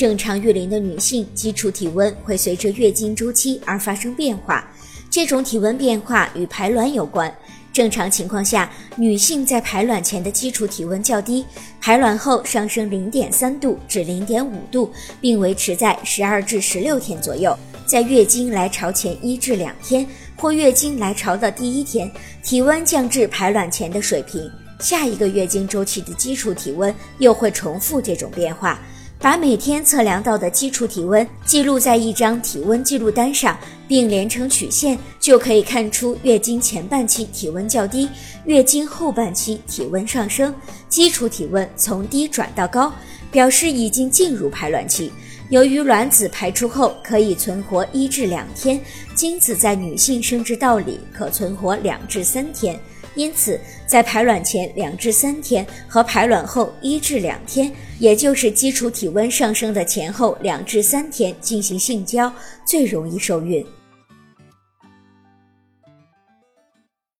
正常育龄的女性基础体温会随着月经周期而发生变化，这种体温变化与排卵有关。正常情况下，女性在排卵前的基础体温较低，排卵后上升零点三度至零点五度，并维持在十二至十六天左右。在月经来潮前一至两天或月经来潮的第一天，体温降至排卵前的水平，下一个月经周期的基础体温又会重复这种变化。把每天测量到的基础体温记录在一张体温记录单上，并连成曲线，就可以看出月经前半期体温较低，月经后半期体温上升，基础体温从低转到高，表示已经进入排卵期。由于卵子排出后可以存活一至两天，精子在女性生殖道里可存活两至三天。因此，在排卵前两至三天和排卵后一至两天，也就是基础体温上升的前后两至三天进行性交，最容易受孕。